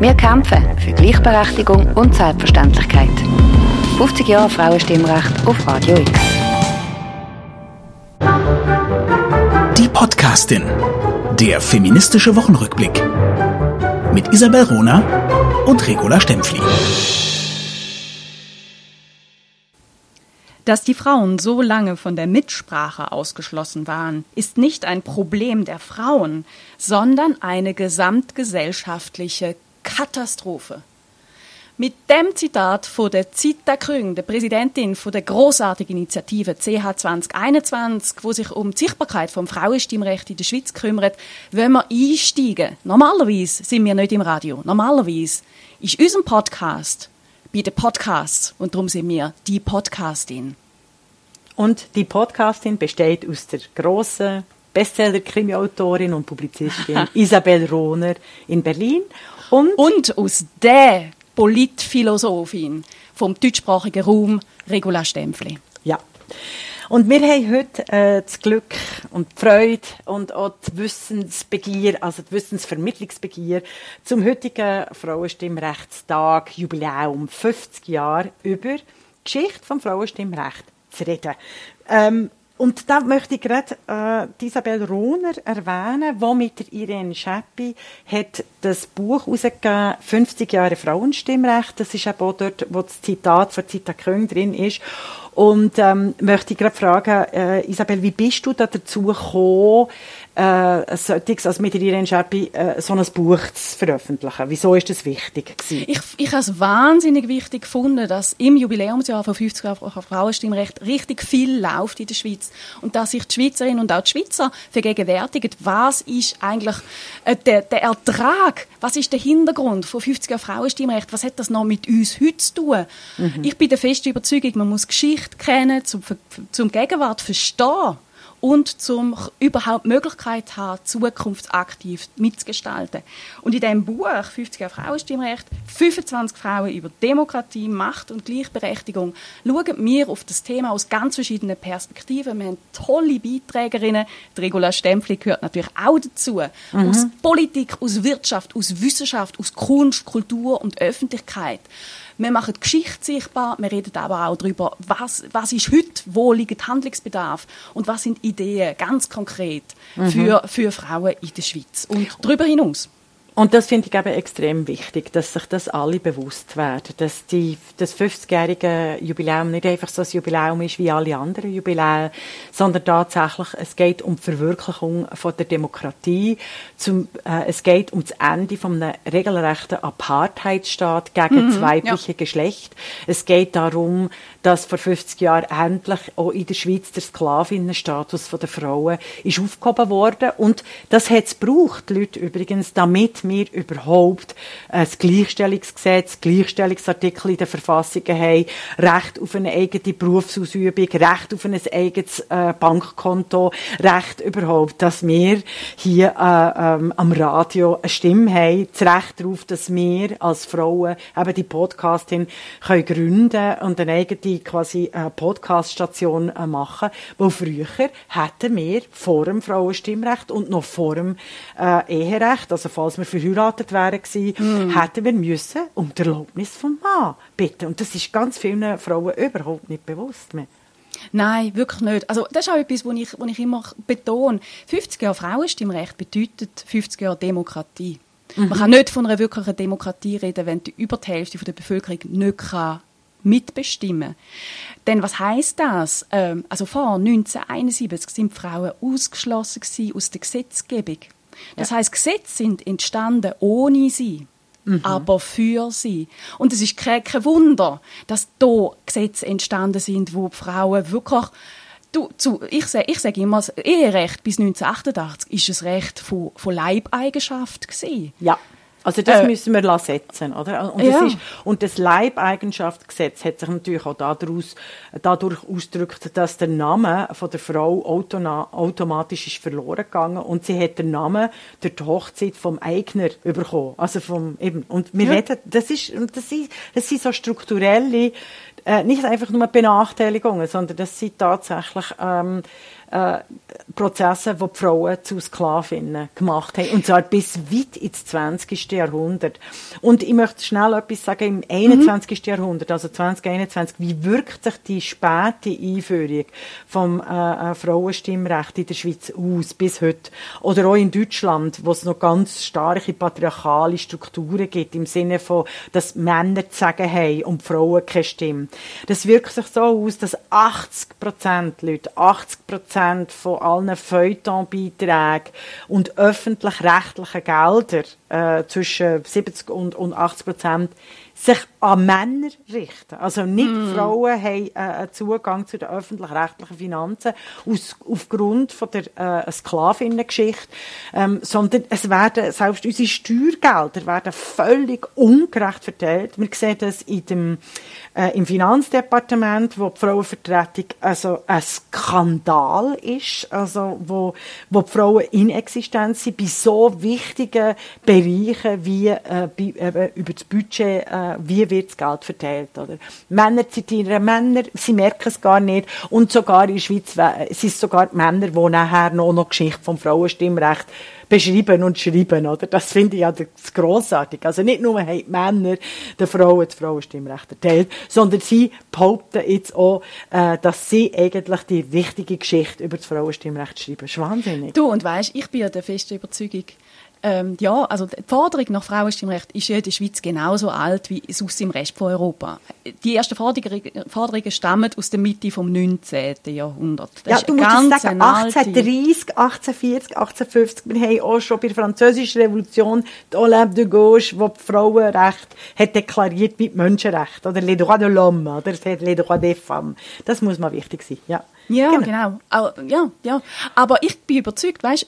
Wir kämpfen für Gleichberechtigung und Selbstverständlichkeit. 50 Jahre Frauenstimmrecht auf Radio X. Die Podcastin. Der feministische Wochenrückblick. Mit Isabel Rona und Regula Stempfli. Dass die Frauen so lange von der Mitsprache ausgeschlossen waren, ist nicht ein Problem der Frauen, sondern eine gesamtgesellschaftliche Katastrophe. Mit dem Zitat von der Zita Krüng, der Präsidentin von der großartigen Initiative CH 2021, wo sich um die Sichtbarkeit vom Frauenstimmrecht in der Schweiz kümmert, wollen wir einsteigen. Normalerweise sind wir nicht im Radio. Normalerweise ist unser Podcast bei den Podcasts und darum sind wir die Podcastin. Und die Podcastin besteht aus der grossen Bestseller-Krimi-Autorin und Publizistin Isabel Rohner in Berlin und, und aus der Politphilosophin vom deutschsprachigen Raum, Regula Stempfli. Ja. Und wir haben heute äh, das Glück und die Freude und auch die Wissensbegier, also die Wissensvermittlungsbegier zum heutigen Frauenstimmrechtstag, Jubiläum 50 Jahre über die Geschichte vom Frauenstimmrecht zu reden. Ähm, und da möchte ich gerade äh, Isabel Rohner erwähnen, die mit der Irene Scheppi hat das Buch herausgegeben, 50 Jahre Frauenstimmrecht. Das ist auch dort, wo das Zitat von Zita Köng drin ist. Und ähm, möchte ich gerade fragen, äh, Isabel, wie bist du da dazu gekommen, äh, solches, also mit Irene Scherpi, äh, so ein Buch zu veröffentlichen? Wieso ist das wichtig gewesen? Ich, ich habe es wahnsinnig wichtig gefunden, dass im Jubiläumsjahr von 50 Jahren Frauenstimmrecht richtig viel läuft in der Schweiz und dass sich die Schweizerinnen und auch die Schweizer vergegenwärtigen, was ist eigentlich äh, der, der Ertrag, was ist der Hintergrund von 50 Jahren Frauenstimmrecht, was hat das noch mit uns heute zu tun? Mhm. Ich bin der festen Überzeugung, man muss Geschichte kennen, zum, zum Gegenwart verstehen und zum überhaupt Möglichkeit haben, zukunftsaktiv mitzugestalten. Und in diesem Buch 50 Jahre Frauenstimmrecht, 25 Frauen über Demokratie, Macht und Gleichberechtigung, schauen wir auf das Thema aus ganz verschiedenen Perspektiven. Wir haben tolle Beiträgerinnen. Die Regula Stempfli gehört natürlich auch dazu. Mhm. Aus Politik, aus Wirtschaft, aus Wissenschaft, aus Kunst, Kultur und Öffentlichkeit. Wir machen die Geschichte sichtbar, wir reden aber auch darüber, was, was ist heute, wo liegt Handlungsbedarf und was sind Ideen ganz konkret mhm. für, für Frauen in der Schweiz und darüber hinaus. Und das finde ich eben extrem wichtig, dass sich das alle bewusst werden, dass die, das 50-jährige Jubiläum nicht einfach so ein Jubiläum ist wie alle anderen Jubiläen, sondern tatsächlich, es geht um die Verwirklichung von der Demokratie, zum, äh, es geht um das Ende von einem regelrechten Apartheidstaat gegen mhm, das weibliche ja. Geschlecht. Es geht darum, dass vor 50 Jahren endlich auch in der Schweiz der Sklavinnenstatus der Frauen ist aufgehoben worden und das hat es gebraucht, Leute übrigens, damit wir überhaupt ein Gleichstellungsgesetz, Gleichstellungsartikel in den Verfassungen haben, Recht auf eine eigene Berufsausübung, Recht auf ein eigenes äh, Bankkonto, Recht überhaupt, dass wir hier äh, ähm, am Radio eine Stimme haben, das Recht darauf, dass wir als Frauen eben die Podcastin können gründen und eine eigene quasi eine Podcaststation äh, machen, wo früher hätten wir vor dem Frauenstimmrecht und noch vor dem äh, Eherecht, also falls wir verheiratet wären gewesen, mm. hätten wir müssen um die Erlaubnis vom Mann bitten. Und das ist ganz vielen Frauen überhaupt nicht bewusst mehr. Nein, wirklich nicht. Also das ist auch etwas, was ich, was ich immer betone. 50 Jahre Frauenstimmrecht bedeutet 50 Jahre Demokratie. Mhm. Man kann nicht von einer wirklichen Demokratie reden, wenn die über die Hälfte der Bevölkerung nicht kann mitbestimmen. Denn was heißt das? Ähm, also vor 1971 sind Frauen ausgeschlossen aus der Gesetzgebung. Das ja. heißt, Gesetze sind entstanden ohne sie. Mhm. aber für sie. Und es ist kein, kein Wunder, dass da Gesetze entstanden sind, wo Frauen wirklich Du, zu, ich sage ich sag immer, das Eherecht bis 1988 ist das Recht von, von Leibeigenschaft gewesen. Ja. Also das äh, müssen wir setzen, oder? Und, ja. das ist, und das Leibeigenschaftsgesetz hat sich natürlich auch daraus, dadurch ausgedrückt, dass der Name von der Frau automatisch ist verloren gegangen und sie hat den Namen durch die Hochzeit vom Eigner bekommen. Also vom eben und wir ja. reden, das ist, das ist, das sind so strukturelle, äh, nicht einfach nur Benachteiligungen, sondern das sind tatsächlich ähm, äh, Prozesse, die die Frauen zu Sklavinnen gemacht haben. Und zwar bis weit ins 20. Jahrhundert. Und ich möchte schnell etwas sagen, im 21. Mhm. Jahrhundert, also 2021, wie wirkt sich die späte Einführung vom äh, äh, Frauenstimmrecht in der Schweiz aus, bis heute? Oder auch in Deutschland, wo es noch ganz starke patriarchale Strukturen gibt, im Sinne von, dass Männer zu sagen haben und Frauen keine Stimme. Das wirkt sich so aus, dass 80 Prozent Leute, 80 Prozent von allen Feuilletonbeiträgen und öffentlich-rechtlichen Geldern äh, zwischen 70 und, und 80 Prozent sich an Männer richten. Also nicht mm. Frauen haben äh, Zugang zu den öffentlich-rechtlichen Finanzen aus, aufgrund von der äh, Sklavinnengeschichte, ähm, sondern es werden, selbst unsere Steuergelder werden völlig ungerecht verteilt. Wir sehen das in dem, äh, im Finanzdepartement, wo die Frauenvertretung also ein Skandal ist, also wo, wo die Frauen inexistent sind bei so wichtigen Bereichen wie äh, bei, äh, über das Budget äh, wie wird das Geld verteilt. Oder? Männer zitieren Männer, sie merken es gar nicht. Und sogar in der Schweiz sind sogar die Männer, die nachher noch, noch Geschichte vom Frauenstimmrecht beschreiben und schreiben, oder? Das finde ich ja das grossartig. Also nicht nur haben die Männer den Frauen das Frauenstimmrecht erteilt, sondern sie behaupten jetzt auch, äh, dass sie eigentlich die richtige Geschichte über das Frauenstimmrecht schreiben. Das ist wahnsinnig. Du, und weißt, ich bin ja der festen Überzeugung, ähm, ja, also die Forderung nach Frauenstimmrecht ist ja in der Schweiz genauso alt wie sonst im Rest von Europa. Die ersten Forderungen, Forderungen stammen aus der Mitte vom 19. Jahrhundert. Das ja, du musst sagen, 1830, 1840, 1850, wir haben auch schon bei der französischen Revolution die Olympe de Gauche, wo die Frauenrecht hat deklariert wie die Menschenrechte, oder les droits de l'homme, oder les droits des femmes. Das muss mal wichtig sein, ja. Ja, genau. genau. Ja, ja. Aber ich bin überzeugt, weißt,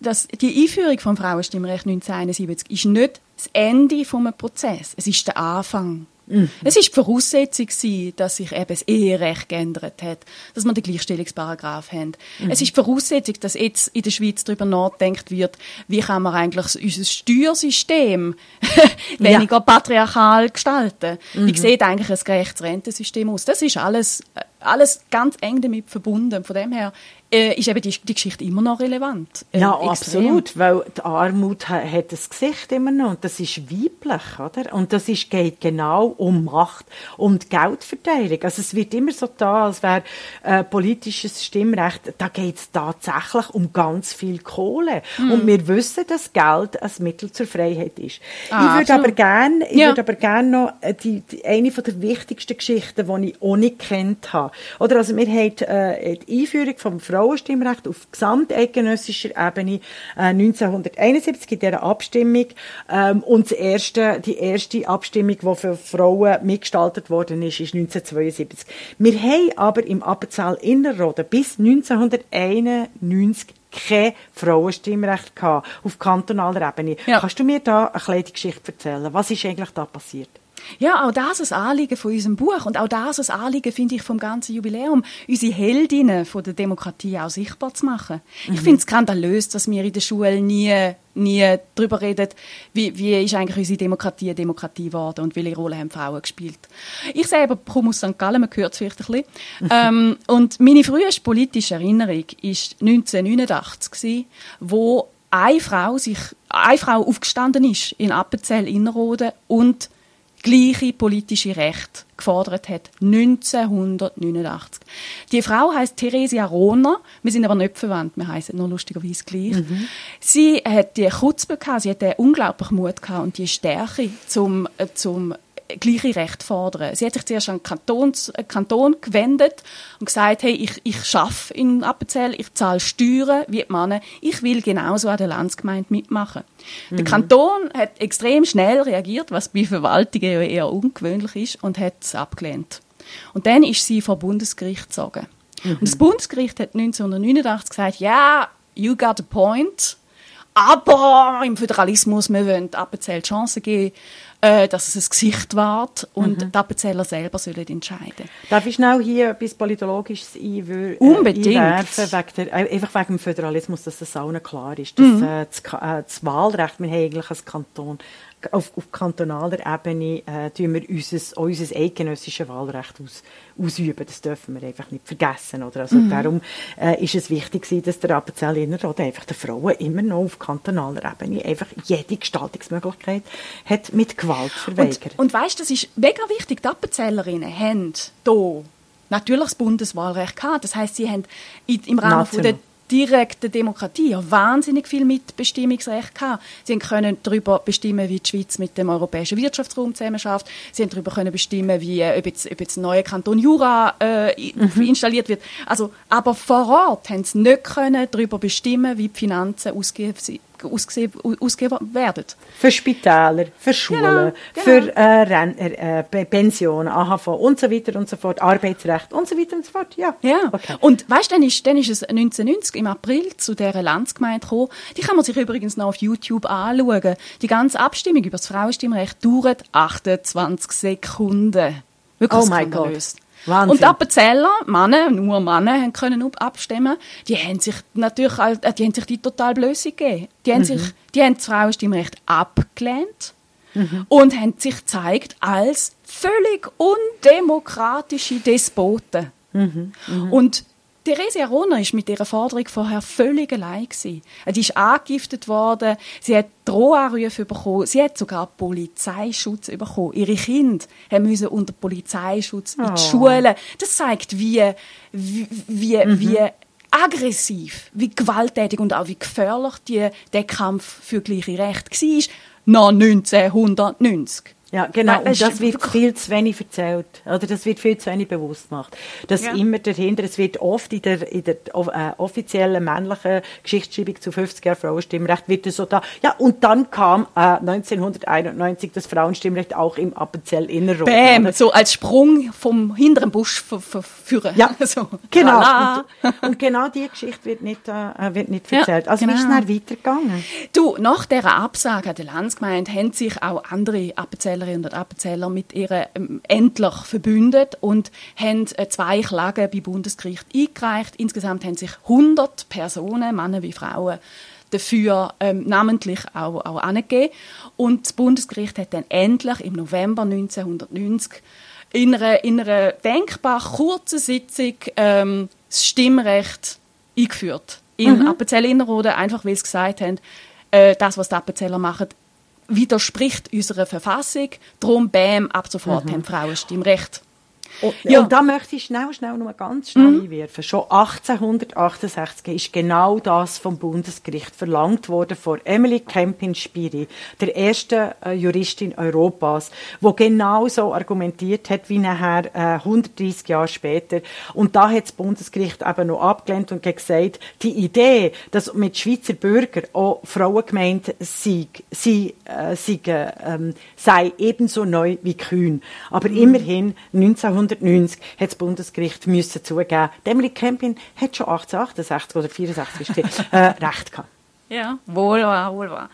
dass die Einführung vom Frauenstimmrecht 1971 ist nicht das Ende vom Prozess. Es ist der Anfang. Mhm. Es ist die Voraussetzung, dass sich eben das Eherecht geändert hat, dass wir den Gleichstellungsparagraf haben. Mhm. Es ist die Voraussetzung, dass jetzt in der Schweiz darüber nachdenkt wird, wie kann man eigentlich unser Steuersystem weniger ja. patriarchal gestalten. Mhm. Wie sieht eigentlich ein gerechtes Rentensystem aus? Das ist alles, alles ganz eng damit verbunden. Von dem her äh, ist eben die, die Geschichte immer noch relevant. Äh, ja, extrem. absolut, weil die Armut hat, hat das Gesicht immer noch und das ist weiblich, oder? Und das ist, geht genau um Macht, um die Geldverteilung. Also es wird immer so da, als wäre äh, politisches Stimmrecht, da geht es tatsächlich um ganz viel Kohle. Mm. Und wir wissen, dass Geld ein Mittel zur Freiheit ist. Ah, ich würde aber gerne, ich ja. würde aber gerne noch äh, die, die, eine von der wichtigsten Geschichten, die ich auch nicht kennt habe. Oder also wir haben äh, die Einführung vom Frau Frauenstimmrecht auf gesamteidgenössischer Ebene äh, 1971 in dieser Abstimmung ähm, und das erste, die erste Abstimmung, die für Frauen mitgestaltet worden ist, ist 1972. Wir haben aber im Appenzell Innerrhoden bis 1991 kein Frauenstimmrecht gehabt, auf kantonaler Ebene. Ja. Kannst du mir da eine kleine Geschichte erzählen? Was ist eigentlich da passiert? Ja, auch das ist ein Anliegen von unserem Buch und auch das ist ein Anliegen, finde ich, vom ganzen Jubiläum, unsere Heldinnen von der Demokratie auch sichtbar zu machen. Mhm. Ich finde es skandalös, dass wir in der Schule nie, nie darüber reden, wie, wie ist eigentlich unsere Demokratie eine Demokratie geworden und welche Rolle haben Frauen gespielt. Ich selber komme aus St. Gallen, man hört es vielleicht ein bisschen. ähm, und meine früheste politische Erinnerung war 1989 gewesen, wo eine Frau sich, eine Frau aufgestanden ist in Appenzell Innerrhoden und gleiche politische Recht gefordert hat. 1989. Die Frau heißt Theresia Rohner. Wir sind aber nicht verwandt. Wir heißen nur lustigerweise gleich. Mhm. Sie hat die gehabt. Sie hat den unglaublichen Mut gehabt und die Stärke zum, äh, zum gleiche Recht fordern. Sie hat sich zuerst an den Kantons, äh, Kanton gewendet und gesagt, hey, ich, ich schaffe in Appenzell, ich zahle Steuern wie die Männer, ich will genauso an der Landsgemeinde mitmachen. Mhm. Der Kanton hat extrem schnell reagiert, was bei Verwaltungen ja eher ungewöhnlich ist, und hat es abgelehnt. Und dann ist sie vor Bundesgericht gezogen. Mhm. Und das Bundesgericht hat 1989 gesagt, ja, you got a point, aber im Föderalismus, wir wollen Appenzell Chancen geben, äh, dass es ein Gesicht wahrt und mhm. die Appenzeller selber sollen entscheiden. Darf ich schnell hier etwas Politologisches Unbedingt. einwerfen, wegen der, äh, einfach wegen dem Föderalismus, dass das allen klar ist. Dass, Mhm. äh, das, äh, das Wahlrecht, wir haben eigentlich als Kanton, auf, auf kantonaler Ebene äh, tun wir unser, auch unser eidgenössisches Wahlrecht aus, ausüben. Das dürfen wir einfach nicht vergessen. Oder? Also darum äh, ist es wichtig, gewesen, dass der Appenzell Innerrhoden einfach den Frauen immer noch auf kantonaler Ebene einfach jede Gestaltungsmöglichkeit hat mit Gewalt verweigert. Und, und weißt, das ist mega wichtig. Die Appenzellerinnen haben hier natürlich das Bundeswahlrecht gehabt. Das heißt, sie haben im Rahmen von der. Direkten Demokratie ja wahnsinnig viel Mitbestimmungsrecht gehabt. Sie können darüber bestimmen, wie die Schweiz mit dem europäischen Wirtschaftsraum zusammenarbeitet. Sie haben darüber können bestimmen, wie, äh, ob jetzt, ob jetzt ein neuer Kanton Jura äh, Mhm. installiert wird. Also, aber vor Ort haben sie nicht können darüber bestimmen, wie die Finanzen ausgegeben, ausgesehen, ausgegeben werden. Für Spitäler, für Schulen, Genau, genau. für äh, Ren äh, äh, Pe- Pensionen, AHV und so weiter und so fort, Arbeitsrecht und so weiter und so fort. Ja, Ja, Okay. und weißt, dann ist, dann ist es 1990 im April zu dieser Landsgemeinde gekommen. Die kann man sich übrigens noch auf YouTube anschauen. Die ganze Abstimmung über das Frauenstimmrecht dauert 28 Sekunden. Wirklich Oh mein skandalös. Wahnsinn. Und die Appenzeller, Männer, nur Männer, haben können ab- abstimmen. Die haben sich natürlich, äh, die haben sich die total blöse gegeben. Die haben Mhm. sich, die haben das Frauenstimmrecht abgelehnt Mhm. und haben sich gezeigt als völlig undemokratische Despoten. Mhm. Und Therese Aroner ist mit ihrer Forderung vorher völlig allein gewesen. Sie ist angegiftet worden, sie hat Drohanrufe bekommen, sie hat sogar Polizeischutz bekommen. Ihre Kinder müssen unter Polizeischutz in Oh. die Schule. Das zeigt, wie, wie, wie, wie aggressiv, wie gewalttätig und auch wie gefährlich die, der Kampf für gleiche Rechte war. Noch 1990. Ja, genau. Nein, Und das das wird viel zu wenig erzählt. Oder das wird viel zu wenig bewusst gemacht. Dass Ja. immer dahinter, es wird oft in der, in der äh, offiziellen männlichen Geschichtsschreibung zu 50 Jahren Frauenstimmrecht wird es so da. Ja, und dann kam äh, 1991 das Frauenstimmrecht auch im Appenzell Innerrhoden. Bäm, oder? so als Sprung vom hinteren Busch führen. Ja, so. genau. Und, und genau diese Geschichte wird nicht, äh, wird nicht Ja, erzählt. also wie ist es genau. dann weitergegangen? Du, nach dieser Absage an der Landsgemeinde haben sich auch andere Appenzellerinnen und Appenzeller mit ihr ähm, endlich verbündet und haben äh, zwei Klagen beim Bundesgericht eingereicht. Insgesamt haben sich 100 Personen, Männer wie Frauen, dafür ähm, namentlich auch, auch angegeben. Und das Bundesgericht hat dann endlich im November 1990 in einer, in einer denkbar kurzen Sitzung ähm, das Stimmrecht eingeführt. In Appenzell Innerrhoden, einfach weil sie gesagt haben, äh, das, was die Appenzeller machen, widerspricht unserer Verfassung. Darum, bam, ab sofort haben Frauen Stimmrecht. Und, Ja. und da möchte ich schnell, schnell nur ganz schnell einwerfen. Schon 1868 ist genau das vom Bundesgericht verlangt worden von Emily Kempin-Spiri, der ersten äh, Juristin Europas, wo genau so argumentiert hat wie nachher äh, 130 Jahre später. Und da hat das Bundesgericht eben noch abgelehnt und gesagt, die Idee, dass mit Schweizer Bürgern auch Frauen gemeint sei, sei, äh, sei, ähm, sei ebenso neu wie kühn. Aber immerhin 1990 hat das Bundesgericht müssen zugeben, Emily Kempin hat schon 1868 oder 64 ist sie, äh, recht gehabt. Ja, wohl wahr, wohl wahr.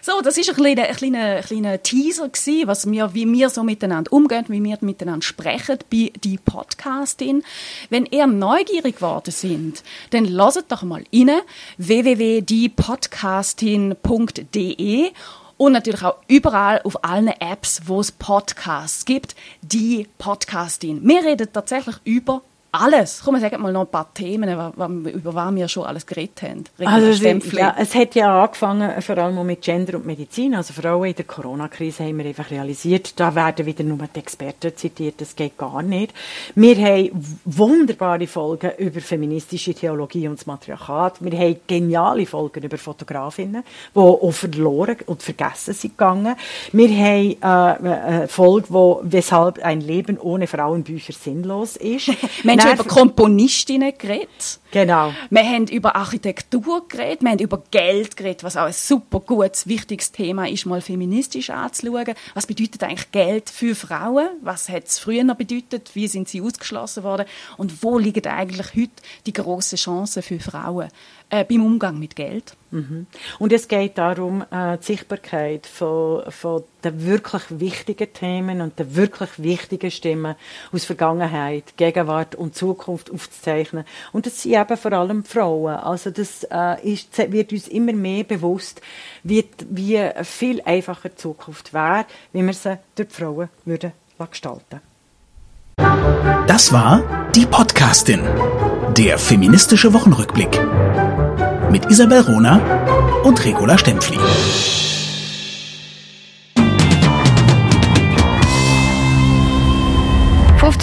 So, das ist ein kleiner, ein kleiner, ein kleiner Teaser gewesen, was wir, wie wir so miteinander umgehen, wie wir miteinander sprechen bei die Podcastin. Wenn ihr neugierig geworden sind, dann lasst doch mal rein www.diepodcastin.de und natürlich auch überall auf allen Apps, wo es Podcasts gibt, die Podcastin. Wir reden tatsächlich über alles. Komm, sagen mal noch ein paar Themen, über was wir schon alles geredet haben. Also, es, ja, es hat ja angefangen, vor allem mit Gender und Medizin. Also Frauen in der Corona-Krise haben wir einfach realisiert, da werden wieder nur die Experten zitiert, das geht gar nicht. Wir haben wunderbare Folgen über feministische Theologie und das Matriarchat. Wir haben geniale Folgen über Fotografinnen, die auch verloren und vergessen sind gegangen. Wir haben äh, eine Folge, wo, weshalb ein Leben ohne Frauenbücher sinnlos ist. Wir haben schon über Komponistinnen geredet. Genau. Wir haben über Architektur geredet, wir haben über Geld geredet, was auch ein super gutes, wichtiges Thema ist, mal feministisch anzuschauen. Was bedeutet eigentlich Geld für Frauen? Was hat es früher noch bedeutet? Wie sind sie ausgeschlossen worden? Und wo liegen eigentlich heute die grossen Chancen für Frauen äh, beim Umgang mit Geld? Mhm. Und es geht darum, äh, die Sichtbarkeit von, von den wirklich wichtigen Themen und den wirklich wichtigen Stimmen aus Vergangenheit, Gegenwart und Zukunft aufzuzeichnen. Und das sind eben vor allem Frauen. Also das äh, ist, wird uns immer mehr bewusst, wie, wie viel einfacher die Zukunft wäre, wenn wir sie durch die Frauen würden gestalten Das war die Podcastin, der feministische Wochenrückblick mit Isabel Rona und Regula Stempfli.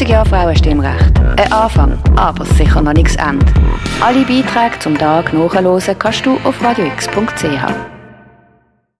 «50 Jahre Frauenstimmrecht. Ein Anfang, aber sicher noch nichts Ende. Alle Beiträge zum Tag nachhören kannst du auf radiox.ch.